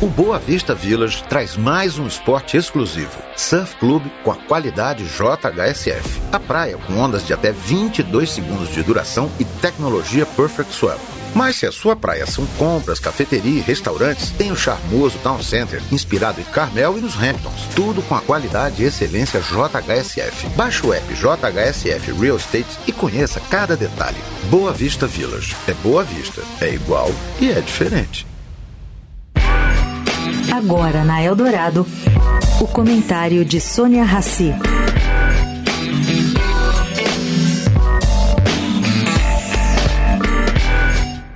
O Boa Vista Village traz mais um esporte exclusivo. Surf Club com a qualidade JHSF. A praia com ondas de até 22 segundos de duração e tecnologia Perfect Swell. Mas se a sua praia são compras, cafeteria e restaurantes, tem o charmoso Town Center, inspirado em Carmel e nos Hamptons. Tudo com a qualidade e excelência JHSF. Baixe o app JHSF Real Estate e conheça cada detalhe. Boa Vista Village. É Boa Vista. É igual e é diferente. Agora na Eldorado, o comentário de Sônia Rassi.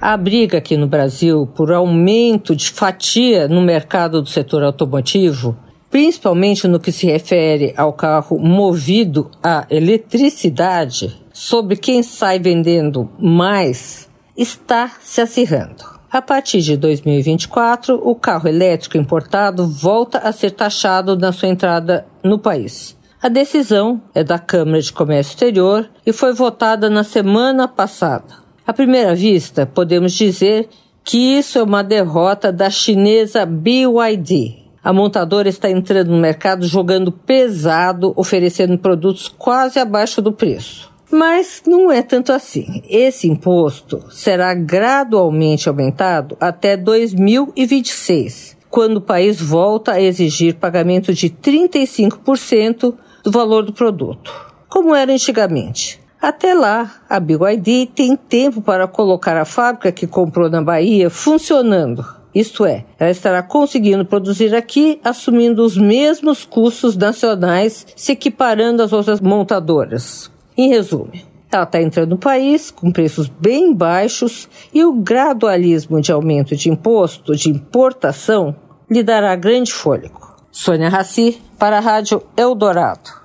A briga aqui no Brasil por aumento de fatia no mercado do setor automotivo, principalmente no que se refere ao carro movido a eletricidade, sobre quem sai vendendo mais, está se acirrando. A partir de 2024, o carro elétrico importado volta a ser taxado na sua entrada no país. A decisão é da Câmara de Comércio Exterior e foi votada na semana passada. À primeira vista, podemos dizer que isso é uma derrota da chinesa BYD. A montadora está entrando no mercado jogando pesado, oferecendo produtos quase abaixo do preço. Mas não é tanto assim. Esse imposto será gradualmente aumentado até 2026, quando o país volta a exigir pagamento de 35% do valor do produto, como era antigamente. Até lá, a BYD tem tempo para colocar a fábrica que comprou na Bahia funcionando. Isto é, ela estará conseguindo produzir aqui, assumindo os mesmos custos nacionais, se equiparando às outras montadoras. Em resumo, ela está entrando no país com preços bem baixos e o gradualismo de aumento de imposto de importação lhe dará grande fôlego. Sônia Raci, para a Rádio Eldorado.